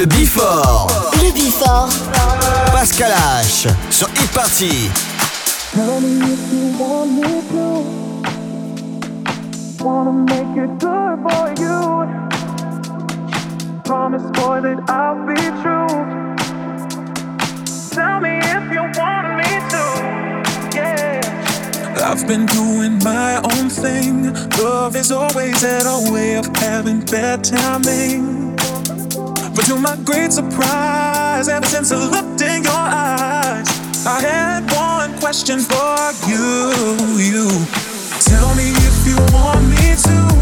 Le Before. Le Before. Pascal H. Sur Hit Party. Tell me if you want me to. Wanna make it good for you. Promise, boy, that I'll be true. Tell me if you want me to. Yeah. I've been doing my own thing. Love is always had a way of having bad timing. But to my great surprise, ever since I looked in your eyes, I had one question for you. You tell me if you want me to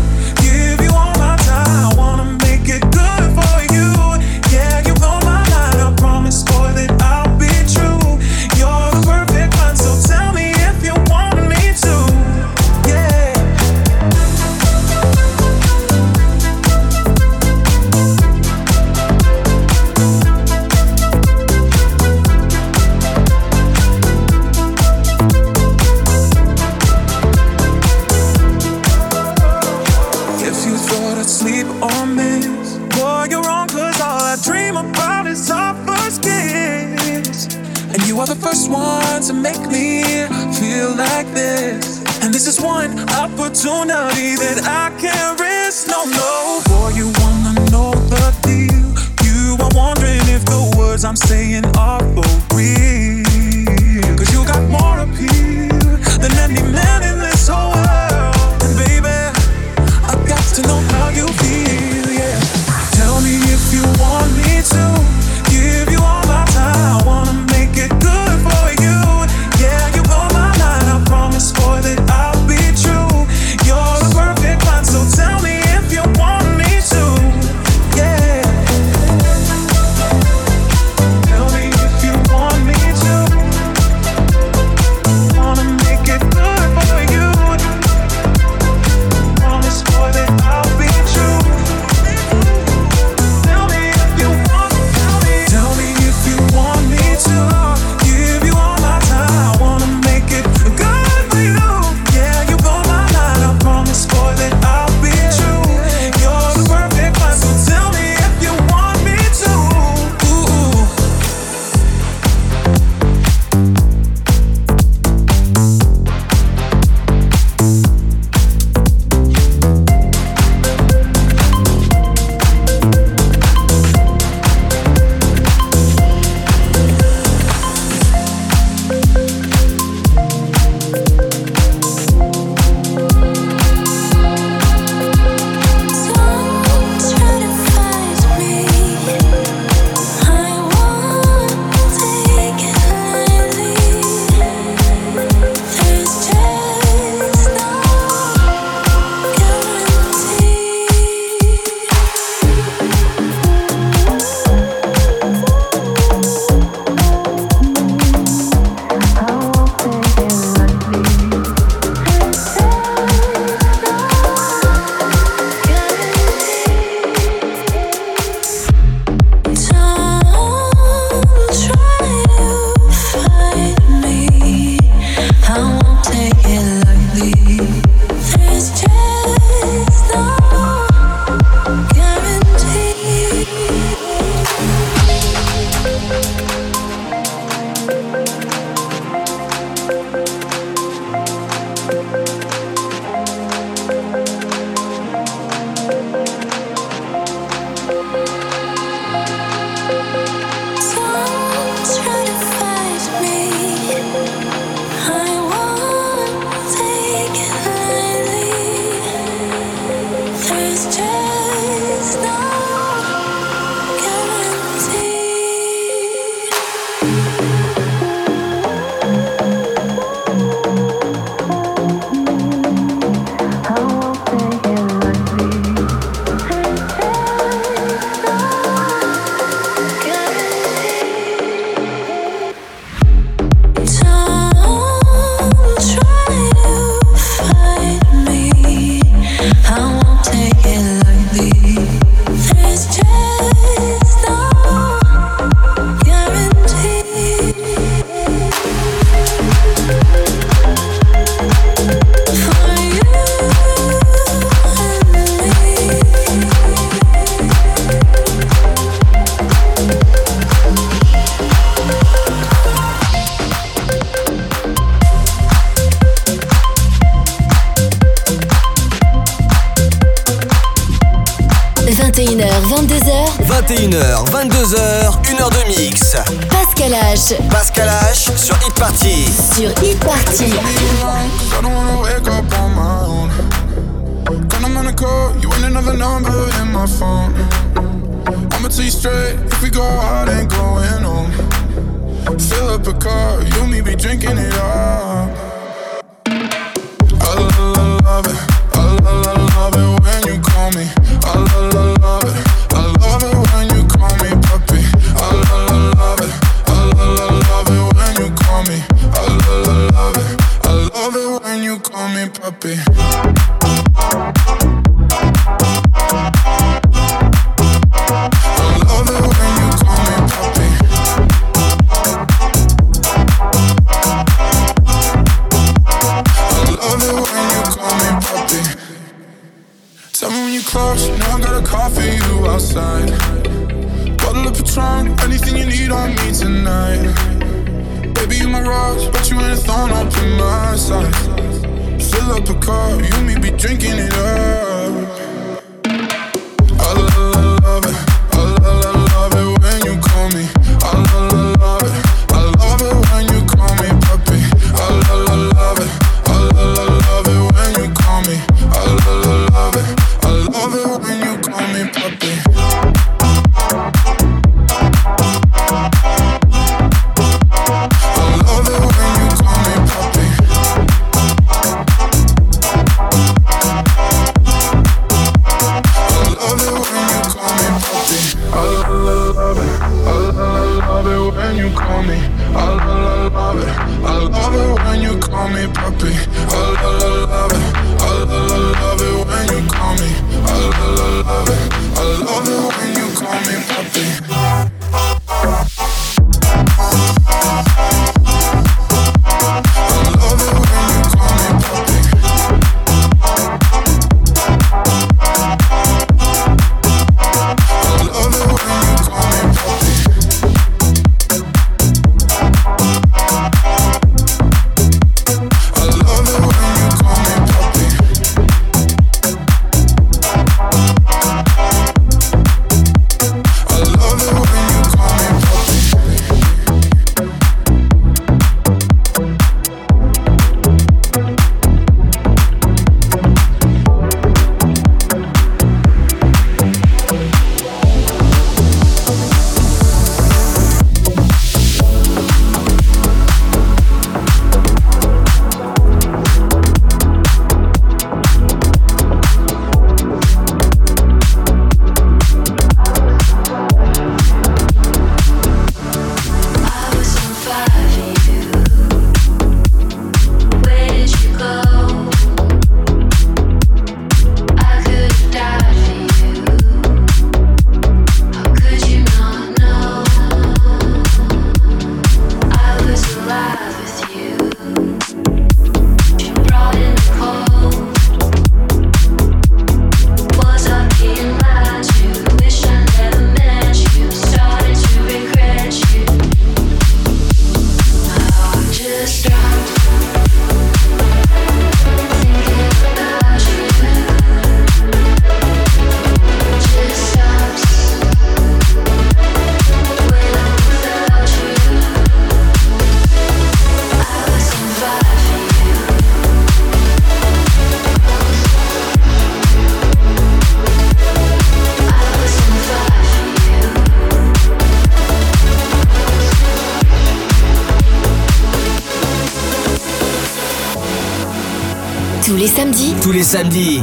opportunity that I can't risk. No, no. Boy, you wanna know the deal. You are wondering if the words I'm saying are.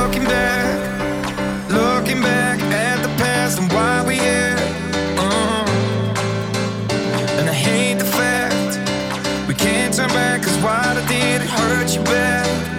looking back, looking back at the past and why we here. Uh-huh. And I hate the fact we can't turn back, cause what I did, it hurt you bad.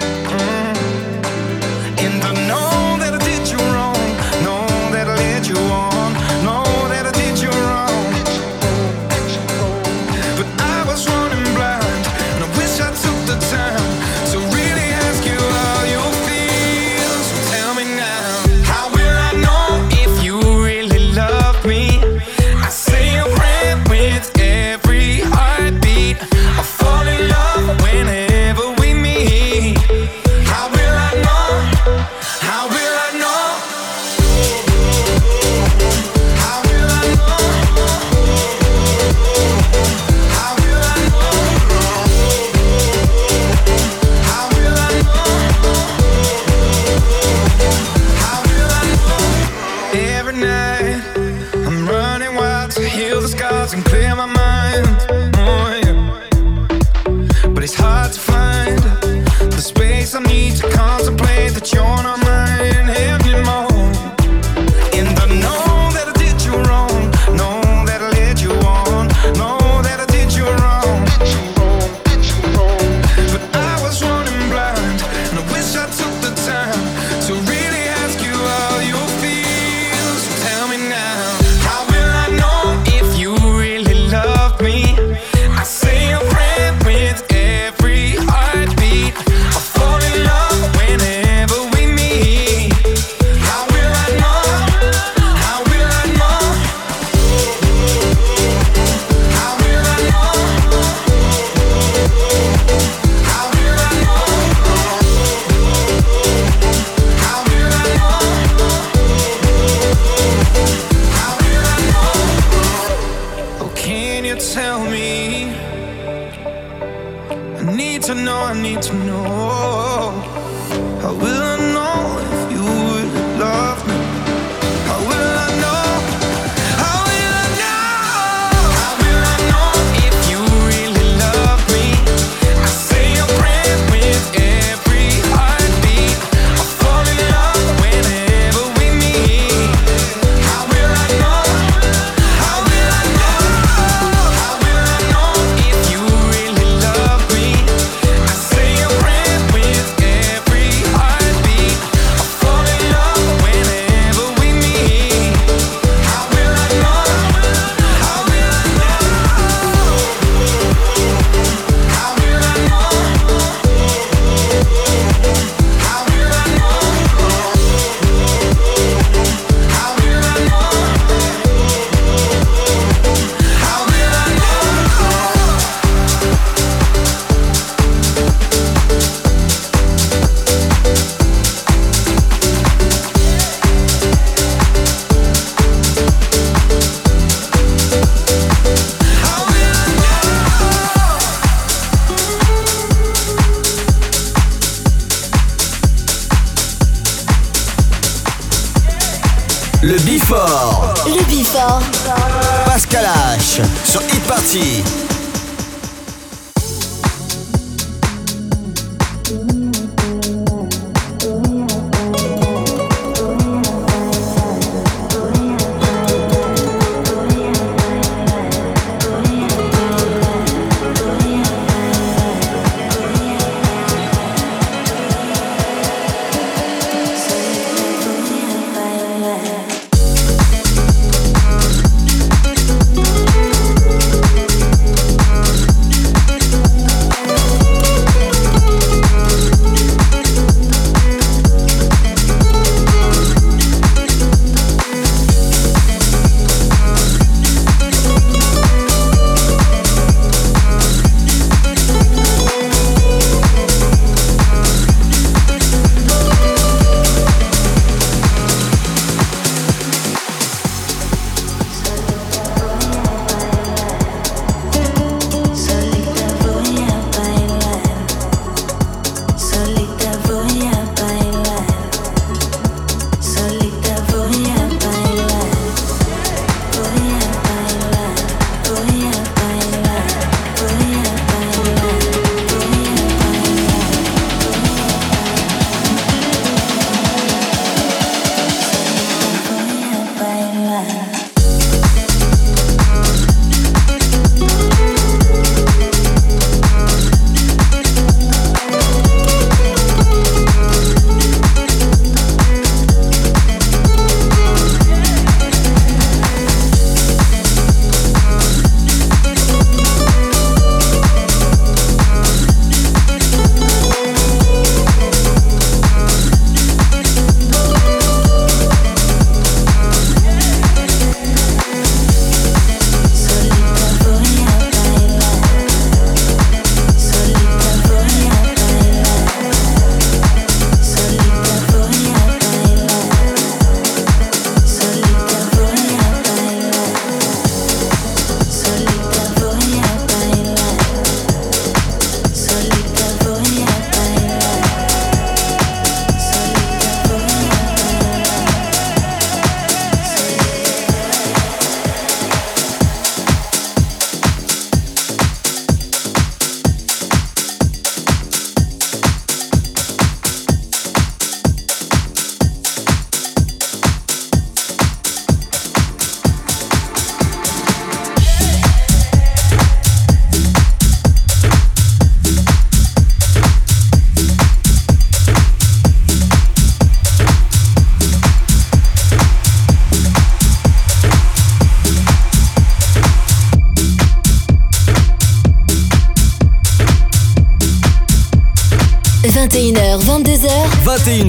To know.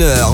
21h,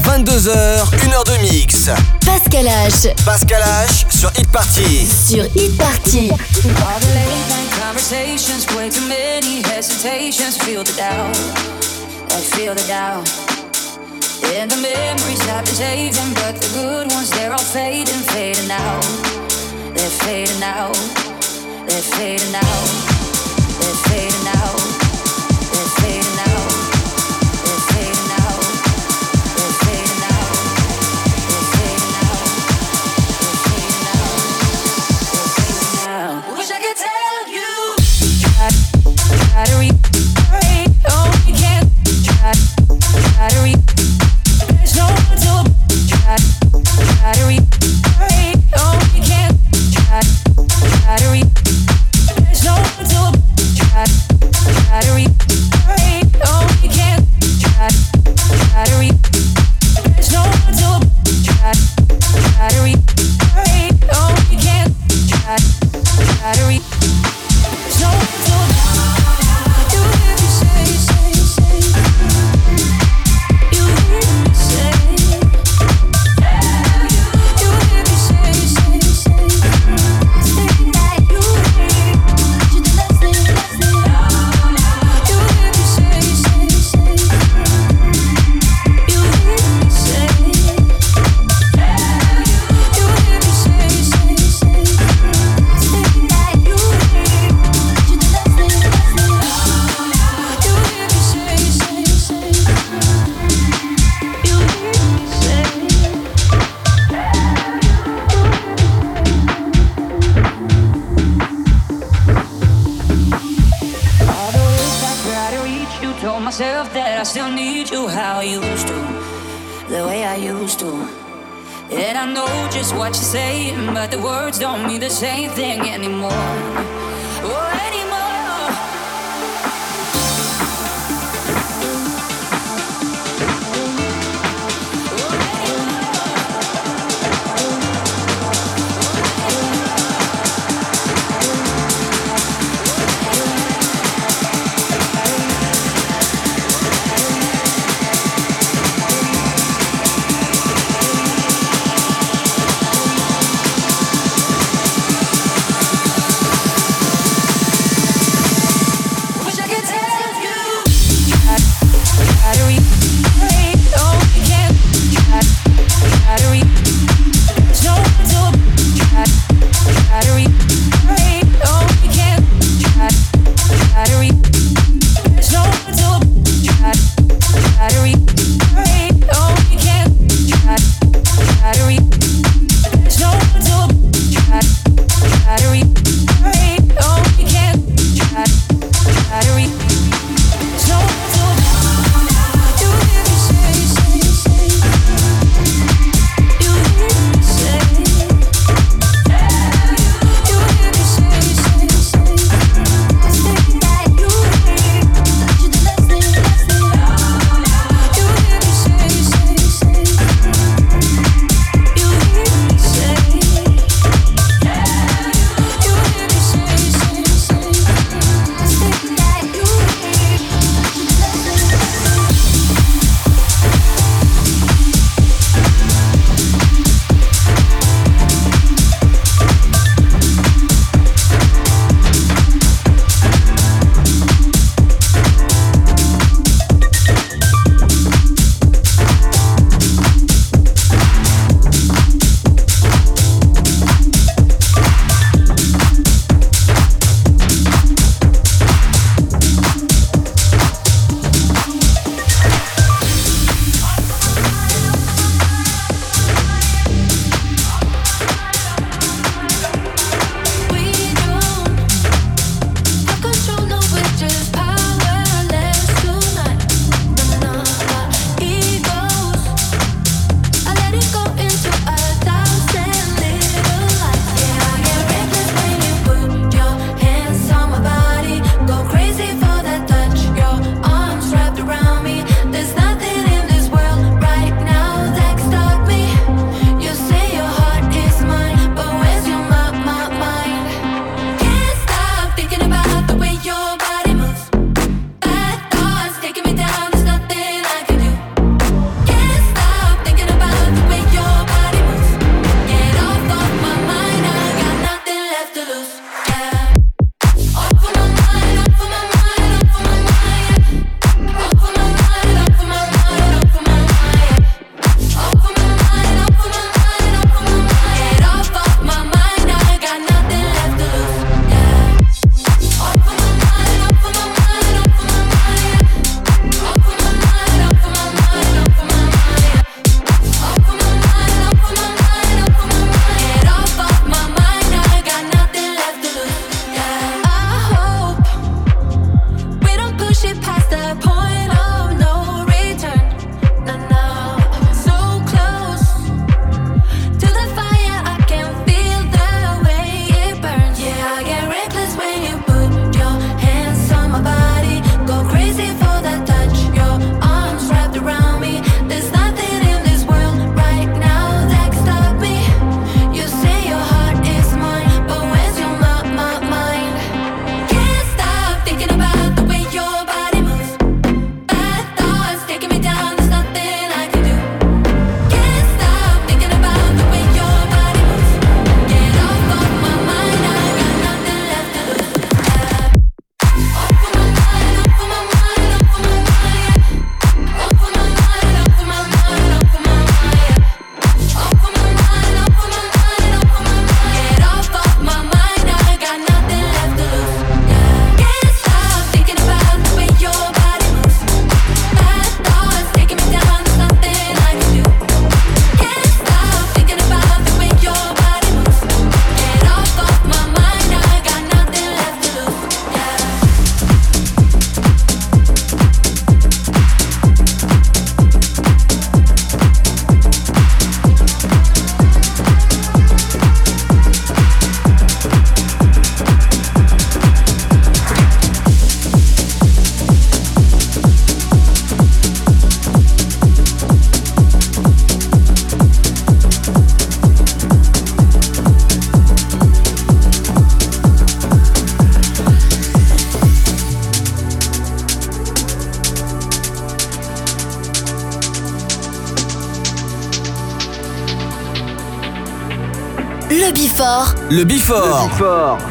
Le Before.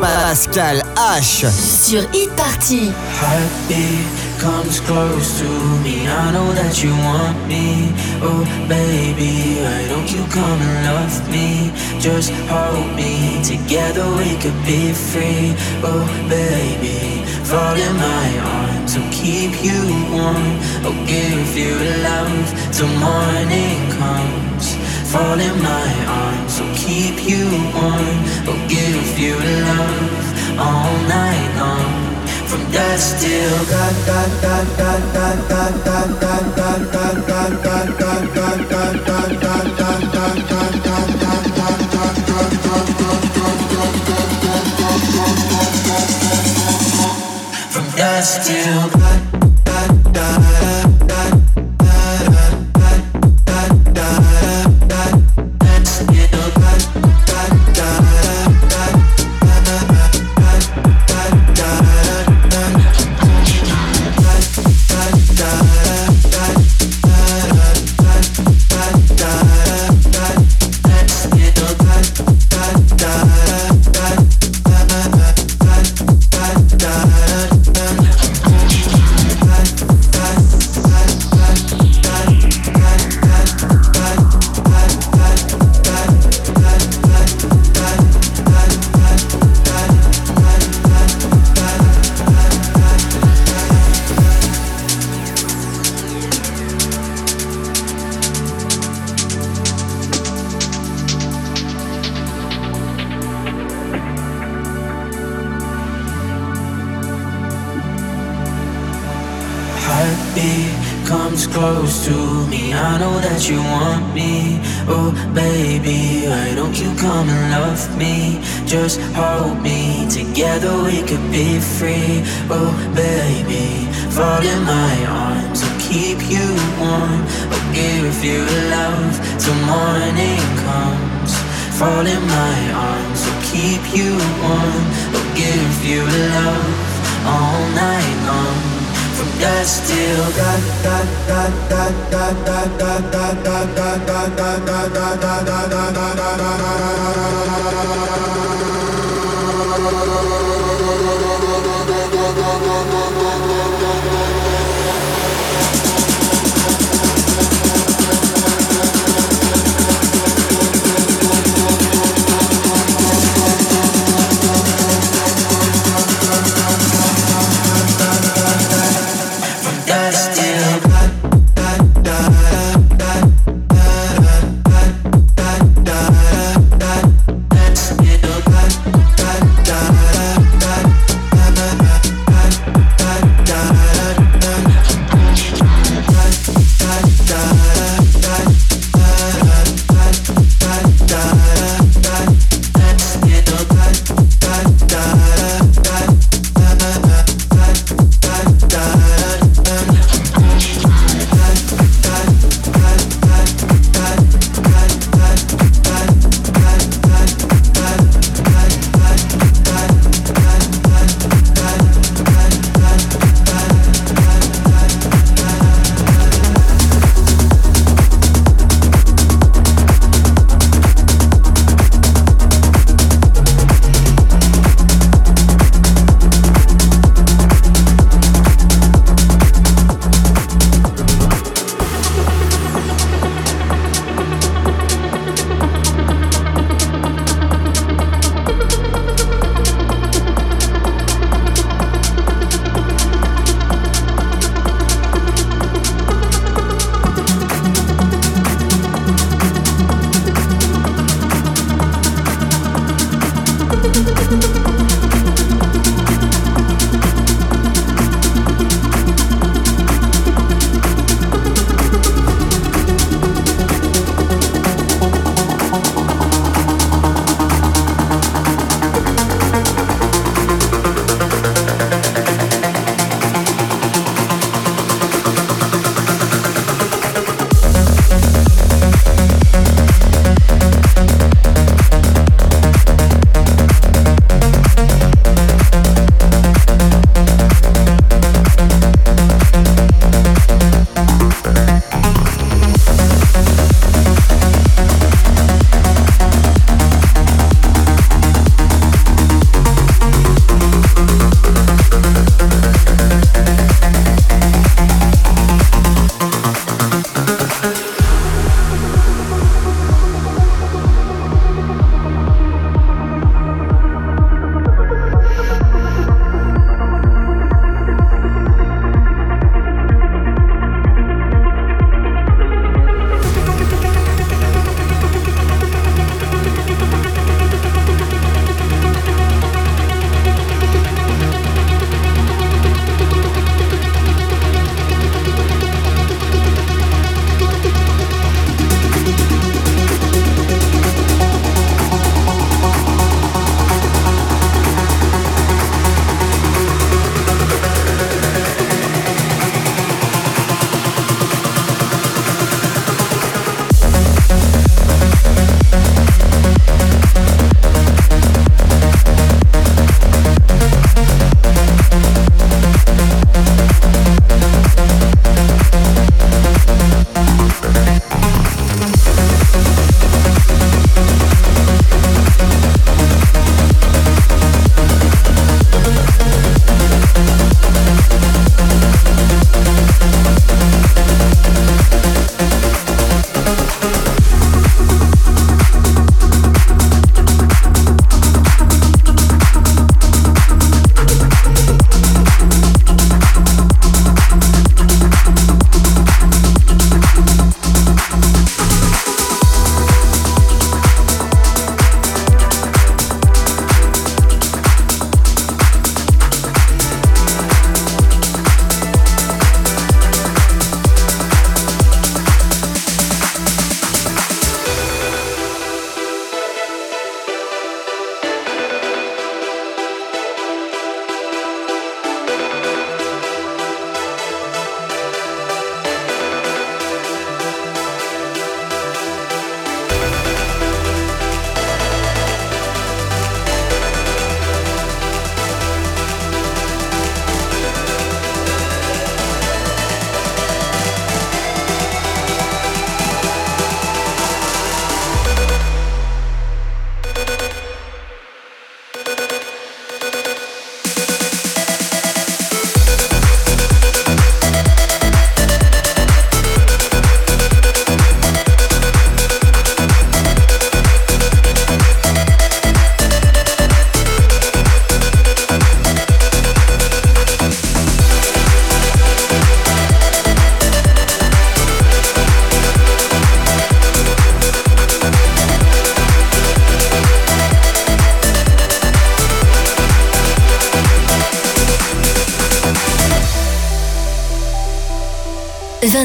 Pascal H. sur Hit Party. Heartbeat comes close to me. I know that you want me. Oh, baby, why don't you come and love me? Just hold me. Together we could be free. Oh, baby, fall in my arms. I'll keep you warm. I'll give you love till morning comes. Fall in my arms. I'll keep you warm. I'll give you love all night long. From dusk till dawn, dawn, dawn, dawn,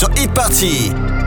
Sur Hit Party.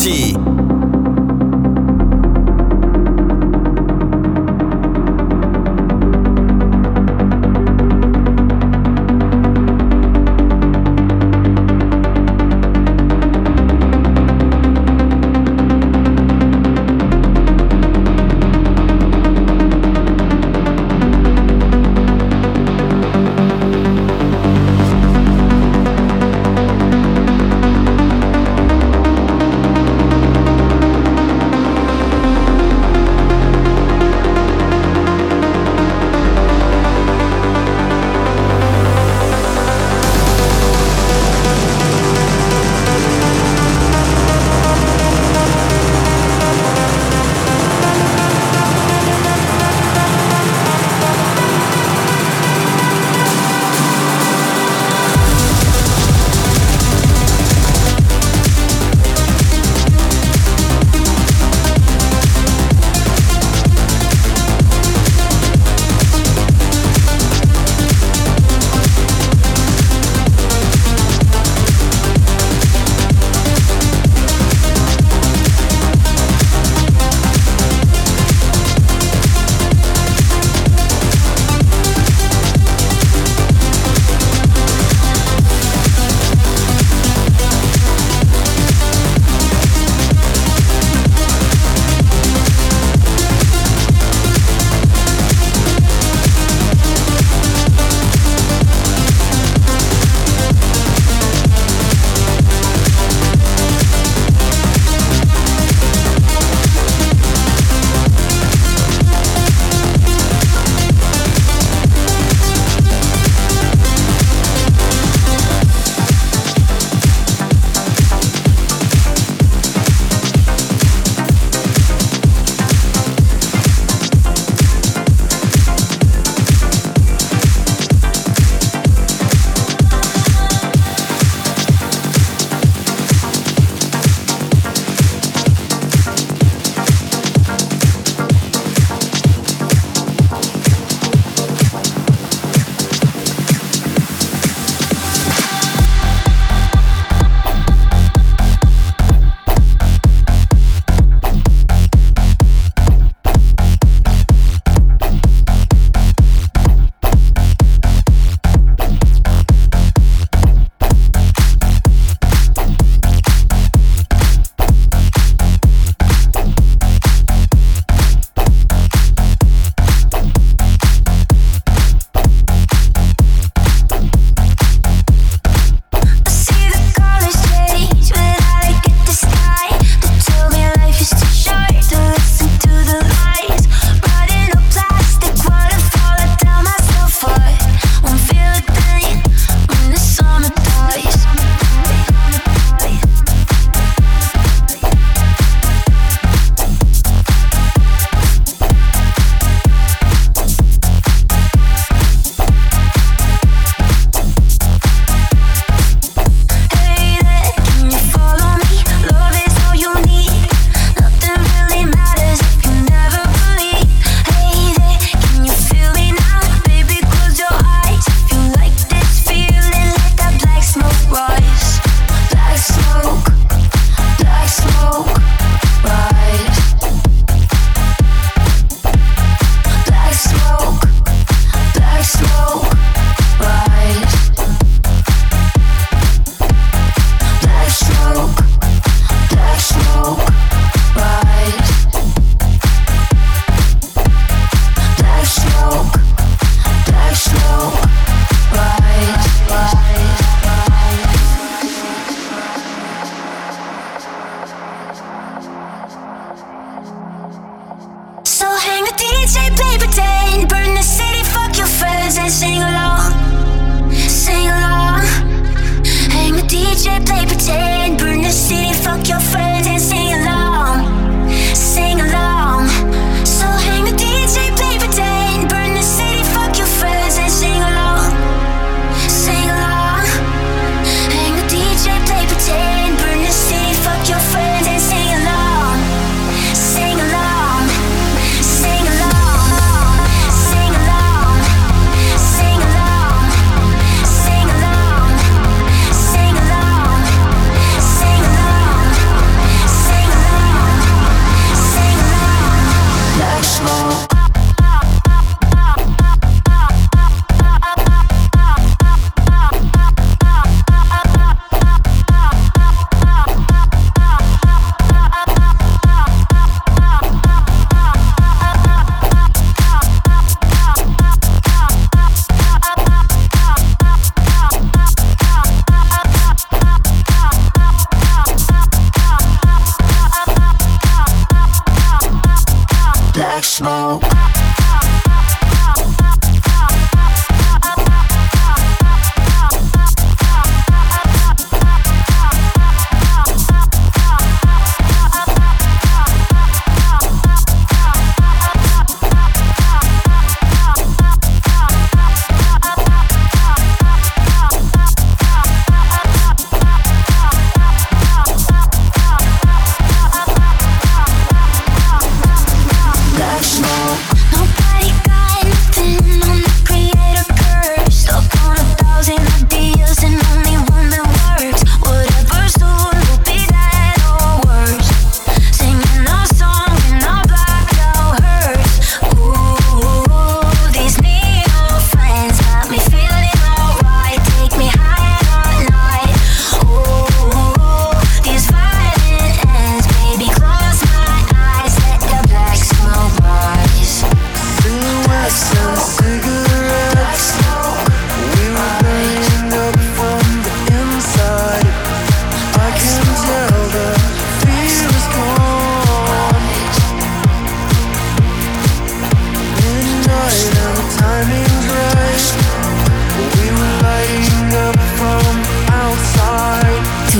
气。